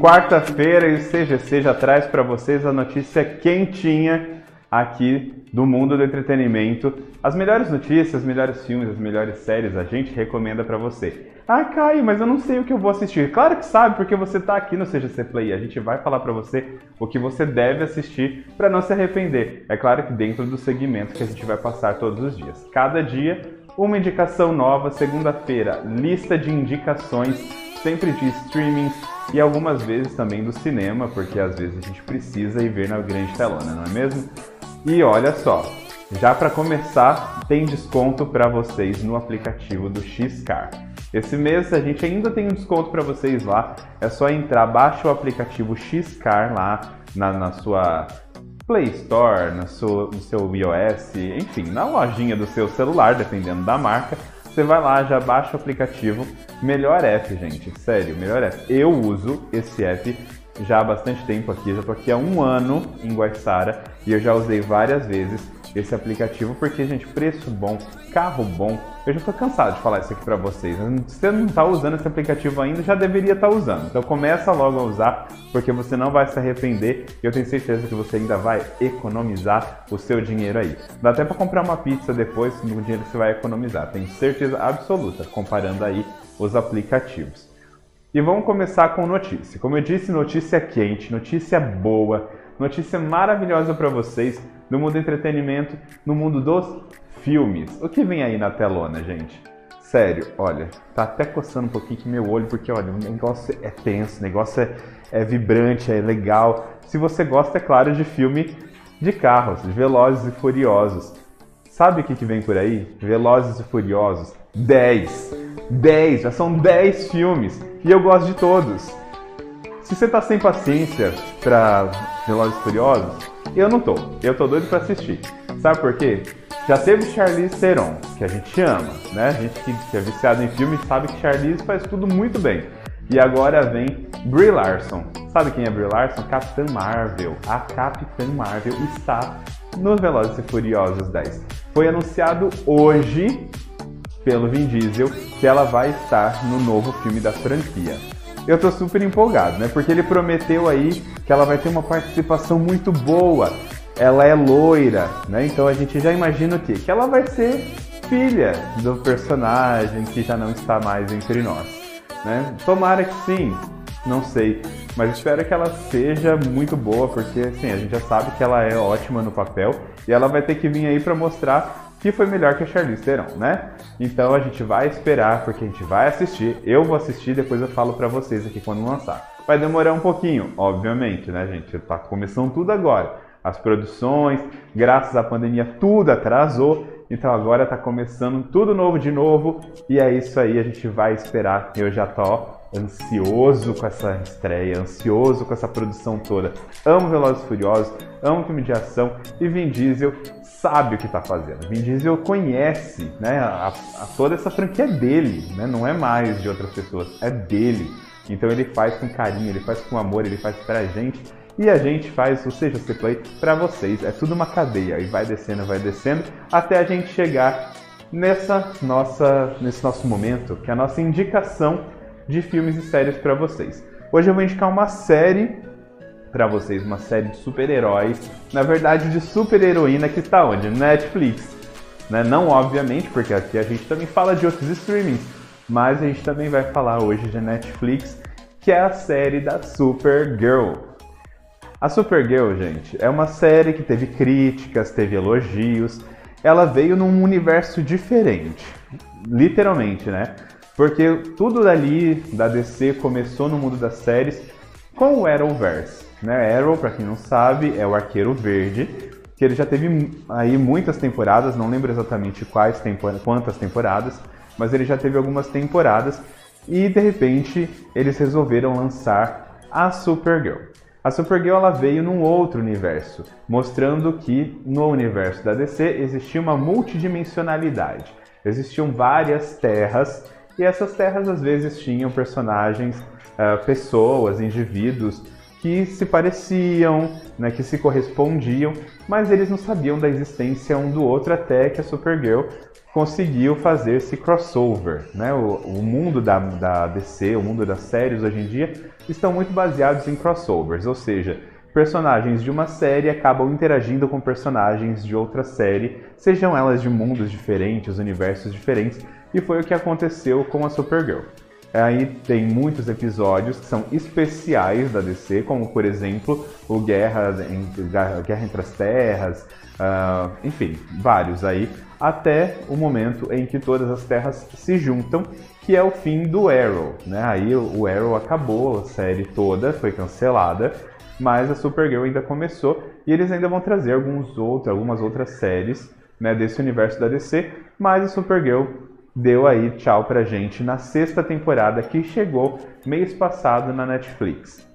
Quarta-feira e o CGC já traz para vocês a notícia quentinha aqui do mundo do entretenimento. As melhores notícias, os melhores filmes, as melhores séries a gente recomenda para você. Ah, Caio, mas eu não sei o que eu vou assistir. Claro que sabe, porque você está aqui no CGC Play. A gente vai falar para você o que você deve assistir para não se arrepender. É claro que dentro do segmento que a gente vai passar todos os dias. Cada dia, uma indicação nova. Segunda-feira, lista de indicações, sempre de streaming e algumas vezes também do cinema, porque às vezes a gente precisa ir ver na grande telona, não é mesmo? E olha só, já para começar, tem desconto para vocês no aplicativo do Xcar. Esse mês a gente ainda tem um desconto para vocês lá. É só entrar, baixa o aplicativo Xcar lá na, na sua Play Store, no seu, no seu iOS, enfim, na lojinha do seu celular, dependendo da marca. Você vai lá, já baixa o aplicativo. Melhor app, gente, sério, melhor app. Eu uso esse app já há bastante tempo aqui, já tô aqui há um ano em Guaixara e eu já usei várias vezes esse aplicativo porque, gente, preço bom, carro bom. Eu já tô cansado de falar isso aqui para vocês. Se você não tá usando esse aplicativo ainda, já deveria estar tá usando. Então começa logo a usar porque você não vai se arrepender e eu tenho certeza que você ainda vai economizar o seu dinheiro aí. Dá até para comprar uma pizza depois no dinheiro que você vai economizar. Tenho certeza absoluta comparando aí os aplicativos. E vamos começar com notícia. Como eu disse, notícia quente, notícia boa, notícia maravilhosa para vocês no mundo do entretenimento, no mundo dos filmes. O que vem aí na telona, gente? Sério, olha, tá até coçando um pouquinho aqui meu olho, porque olha, o negócio é tenso, o negócio é, é vibrante, é legal. Se você gosta, é claro, de filme de carros, de Velozes e Furiosos. Sabe o que, que vem por aí? Velozes e Furiosos 10. 10, já são 10 filmes e eu gosto de todos. Se você tá sem paciência pra Velozes Furiosos, eu não tô. Eu tô doido pra assistir. Sabe por quê? Já teve Charlize Theron, que a gente ama, né? A gente que é viciado em filme sabe que Charlize faz tudo muito bem. E agora vem Brie Larson. Sabe quem é Brie Larson? Capitã Marvel. A Capitã Marvel está nos Velozes e Furiosos 10. Foi anunciado hoje pelo Vin Diesel que ela vai estar no novo filme da franquia. Eu tô super empolgado, né? Porque ele prometeu aí que ela vai ter uma participação muito boa. Ela é loira, né? Então a gente já imagina o quê? Que ela vai ser filha do personagem que já não está mais entre nós, né? Tomara que sim, não sei, mas espero que ela seja muito boa, porque assim, a gente já sabe que ela é ótima no papel e ela vai ter que vir aí para mostrar que foi melhor que a Charlize Theron, né? Então a gente vai esperar, porque a gente vai assistir. Eu vou assistir, depois eu falo para vocês aqui quando lançar. Vai demorar um pouquinho, obviamente, né, gente? Tá começando tudo agora. As produções, graças à pandemia, tudo atrasou. Então agora tá começando tudo novo de novo. E é isso aí, a gente vai esperar. Eu já tô ansioso com essa estreia, ansioso com essa produção toda. Amo Velozes Furiosos, amo filme de ação e Vin Diesel sabe o que está fazendo. Vin Diesel conhece né, a, a, toda essa franquia dele, né, não é mais de outras pessoas, é dele. Então ele faz com carinho, ele faz com amor, ele faz pra gente e a gente faz o Seja C Play pra vocês. É tudo uma cadeia e vai descendo, vai descendo até a gente chegar nessa nossa, nesse nosso momento, que é a nossa indicação de filmes e séries para vocês. Hoje eu vou indicar uma série para vocês uma série de super-heróis, na verdade de super-heroína que está onde? Netflix. Né? Não obviamente, porque aqui a gente também fala de outros streamings, mas a gente também vai falar hoje de Netflix, que é a série da Supergirl. A Supergirl, gente, é uma série que teve críticas, teve elogios. Ela veio num universo diferente, literalmente, né? Porque tudo dali da DC começou no mundo das séries com o Arrowverse. Né? Arrow, para quem não sabe, é o Arqueiro Verde, que ele já teve aí muitas temporadas, não lembro exatamente quais tempor quantas temporadas, mas ele já teve algumas temporadas e de repente eles resolveram lançar a Supergirl. A Supergirl ela veio num outro universo, mostrando que no universo da DC existia uma multidimensionalidade. Existiam várias terras e essas terras às vezes tinham personagens, uh, pessoas, indivíduos que se pareciam, né, que se correspondiam, mas eles não sabiam da existência um do outro até que a Supergirl conseguiu fazer esse crossover. Né? O, o mundo da, da DC, o mundo das séries hoje em dia, estão muito baseados em crossovers, ou seja, personagens de uma série acabam interagindo com personagens de outra série, sejam elas de mundos diferentes, universos diferentes, e foi o que aconteceu com a Supergirl. Aí tem muitos episódios que são especiais da DC, como por exemplo o Guerra, Guerra entre as Terras, uh, enfim, vários aí, até o momento em que todas as terras se juntam, que é o fim do Arrow. Né? Aí o Arrow acabou, a série toda foi cancelada, mas a Supergirl ainda começou e eles ainda vão trazer alguns outros, algumas outras séries né, desse universo da DC, mas a Supergirl deu aí tchau pra gente na sexta temporada que chegou mês passado na Netflix.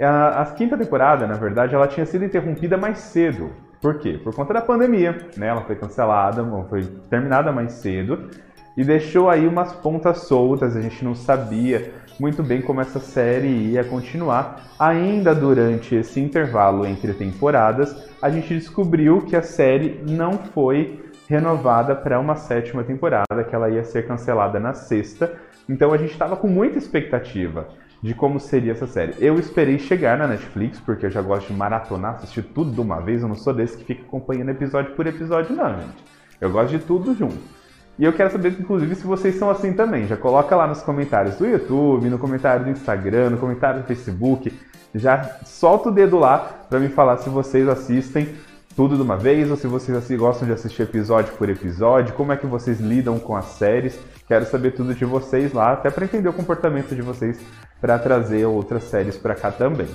A, a quinta temporada, na verdade, ela tinha sido interrompida mais cedo. Por quê? Por conta da pandemia, né? Ela foi cancelada, foi terminada mais cedo e deixou aí umas pontas soltas. A gente não sabia muito bem como essa série ia continuar. Ainda durante esse intervalo entre temporadas, a gente descobriu que a série não foi renovada para uma sétima temporada, que ela ia ser cancelada na sexta. Então a gente estava com muita expectativa de como seria essa série. Eu esperei chegar na Netflix, porque eu já gosto de maratonar, assistir tudo de uma vez. Eu não sou desse que fica acompanhando episódio por episódio, não, gente. Eu gosto de tudo junto. E eu quero saber, inclusive, se vocês são assim também. Já coloca lá nos comentários do YouTube, no comentário do Instagram, no comentário do Facebook. Já solta o dedo lá para me falar se vocês assistem tudo de uma vez ou se vocês assim, gostam de assistir episódio por episódio, como é que vocês lidam com as séries. Quero saber tudo de vocês lá, até para entender o comportamento de vocês para trazer outras séries para cá também.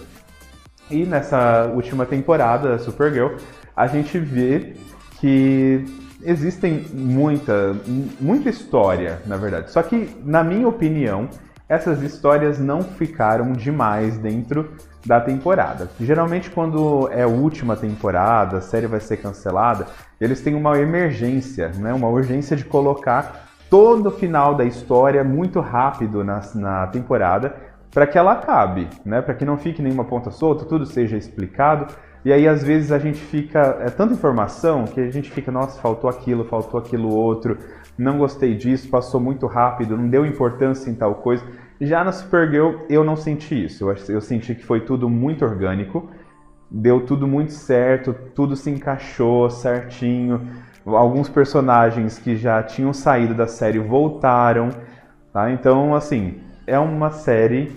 E nessa última temporada da Supergirl, a gente vê que existem muita, muita história, na verdade. Só que, na minha opinião, essas histórias não ficaram demais dentro da temporada. Geralmente, quando é a última temporada, a série vai ser cancelada, eles têm uma emergência, né? uma urgência de colocar todo o final da história muito rápido na, na temporada para que ela acabe, né? para que não fique nenhuma ponta solta, tudo seja explicado. E aí, às vezes, a gente fica. É tanta informação que a gente fica, nossa, faltou aquilo, faltou aquilo outro, não gostei disso, passou muito rápido, não deu importância em tal coisa. Já na Supergirl eu não senti isso. Eu, senti que foi tudo muito orgânico, deu tudo muito certo, tudo se encaixou certinho. Alguns personagens que já tinham saído da série voltaram, tá? Então, assim, é uma série,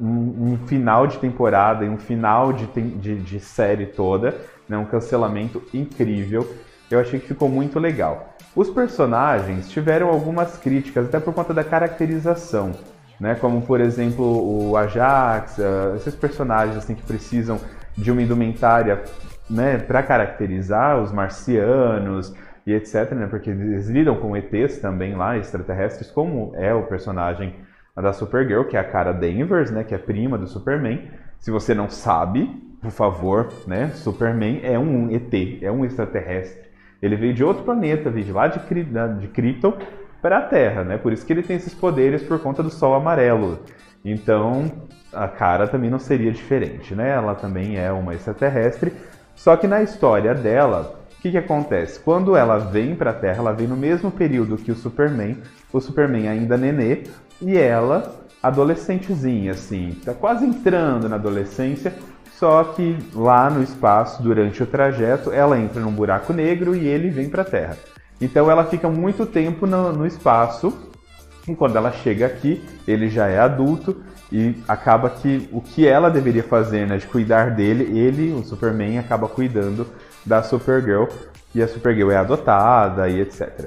um, um final de temporada e um final de, de, de série toda, né? um cancelamento incrível. Eu achei que ficou muito legal. Os personagens tiveram algumas críticas, até por conta da caracterização né? Como por exemplo o Ajax, uh, esses personagens assim que precisam de uma indumentária, né, para caracterizar os marcianos e etc, né? Porque eles lidam com ETs também lá, extraterrestres, como é o personagem da Supergirl, que é a cara Danvers, né, que é prima do Superman. Se você não sabe, por favor, né, Superman é um ET, é um extraterrestre. Ele veio de outro planeta, veio de lá de, de Krypton para a Terra, né? Por isso que ele tem esses poderes por conta do Sol amarelo. Então, a cara também não seria diferente, né? Ela também é uma extraterrestre. Só que na história dela, o que, que acontece? Quando ela vem para a Terra, ela vem no mesmo período que o Superman, o Superman ainda nenê, e ela adolescentezinha, assim, tá quase entrando na adolescência, só que lá no espaço, durante o trajeto, ela entra num buraco negro e ele vem para a Terra. Então ela fica muito tempo no, no espaço e quando ela chega aqui, ele já é adulto e acaba que o que ela deveria fazer, né, de cuidar dele, ele, o Superman, acaba cuidando da Supergirl e a Supergirl é adotada e etc.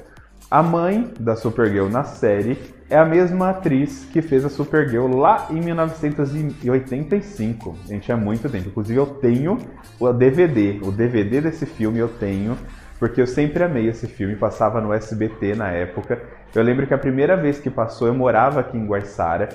A mãe da Supergirl na série é a mesma atriz que fez a Supergirl lá em 1985. Gente, é muito tempo. Inclusive eu tenho o DVD, o DVD desse filme eu tenho porque eu sempre amei esse filme, passava no SBT na época. Eu lembro que a primeira vez que passou, eu morava aqui em Guaiçara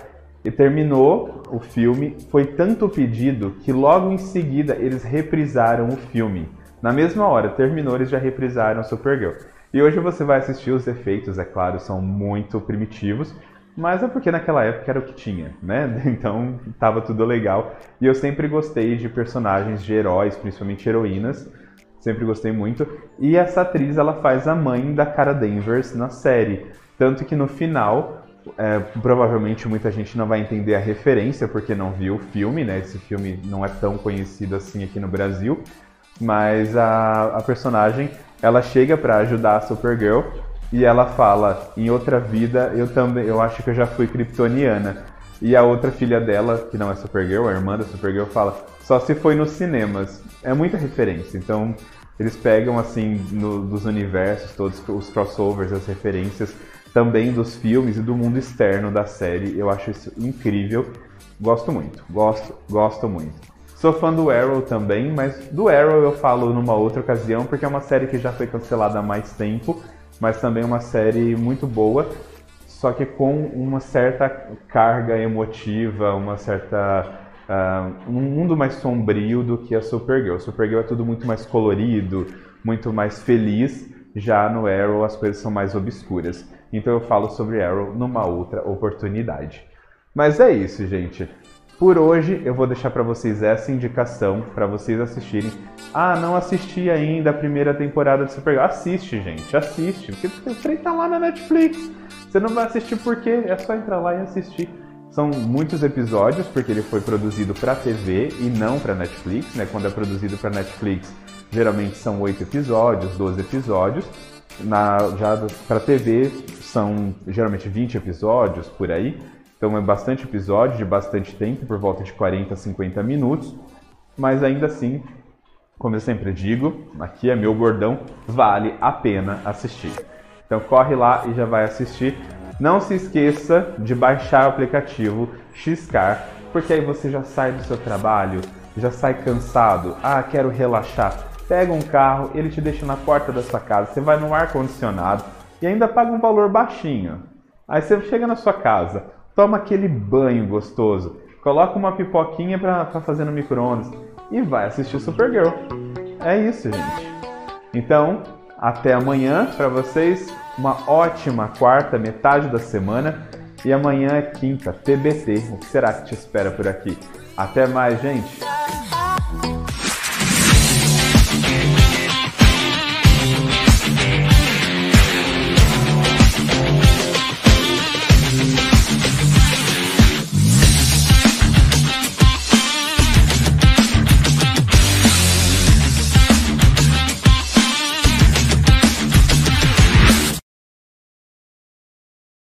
e terminou o filme. Foi tanto pedido que logo em seguida eles reprisaram o filme. Na mesma hora, terminou, eles já reprisaram Supergirl. E hoje você vai assistir os efeitos, é claro, são muito primitivos, mas é porque naquela época era o que tinha, né? Então tava tudo legal. E eu sempre gostei de personagens de heróis, principalmente heroínas. Sempre gostei muito. E essa atriz, ela faz a mãe da Cara Danvers na série. Tanto que no final, é, provavelmente muita gente não vai entender a referência porque não viu o filme, né? Esse filme não é tão conhecido assim aqui no Brasil. Mas a, a personagem, ela chega para ajudar a Supergirl e ela fala: "Em outra vida, eu também, eu acho que eu já fui kryptoniana". E a outra filha dela, que não é Supergirl, a irmã da Supergirl, fala: "Só se foi nos cinemas". É muita referência. Então, eles pegam assim no, dos universos todos os crossovers, as referências também dos filmes e do mundo externo da série. Eu acho isso incrível. Gosto muito, gosto, gosto muito. Sou fã do Arrow também, mas do Arrow eu falo numa outra ocasião porque é uma série que já foi cancelada há mais tempo mas também uma série muito boa, só que com uma certa carga emotiva, uma certa uh, um mundo mais sombrio do que a Supergirl. Supergirl é tudo muito mais colorido, muito mais feliz. Já no Arrow as coisas são mais obscuras. Então eu falo sobre Arrow numa outra oportunidade. Mas é isso, gente. Por hoje eu vou deixar para vocês essa indicação para vocês assistirem. Ah, não assisti ainda a primeira temporada de Supergirl. Assiste, gente, assiste, porque o trem tá lá na Netflix. Você não vai assistir por quê? É só entrar lá e assistir. São muitos episódios, porque ele foi produzido para TV e não para Netflix, né? Quando é produzido para Netflix, geralmente são oito episódios, 12 episódios. Na, já para TV são geralmente 20 episódios por aí. Então é bastante episódio, de bastante tempo, por volta de 40 a 50 minutos, mas ainda assim, como eu sempre digo, aqui é meu gordão, vale a pena assistir. Então corre lá e já vai assistir. Não se esqueça de baixar o aplicativo Xcar, porque aí você já sai do seu trabalho, já sai cansado, ah, quero relaxar. Pega um carro, ele te deixa na porta da sua casa, você vai no ar condicionado e ainda paga um valor baixinho. Aí você chega na sua casa, toma aquele banho gostoso, coloca uma pipoquinha para fazer no micro-ondas e vai assistir Supergirl. É isso, gente. Então, até amanhã para vocês. Uma ótima quarta, metade da semana. E amanhã é quinta, TBT. O que será que te espera por aqui? Até mais, gente!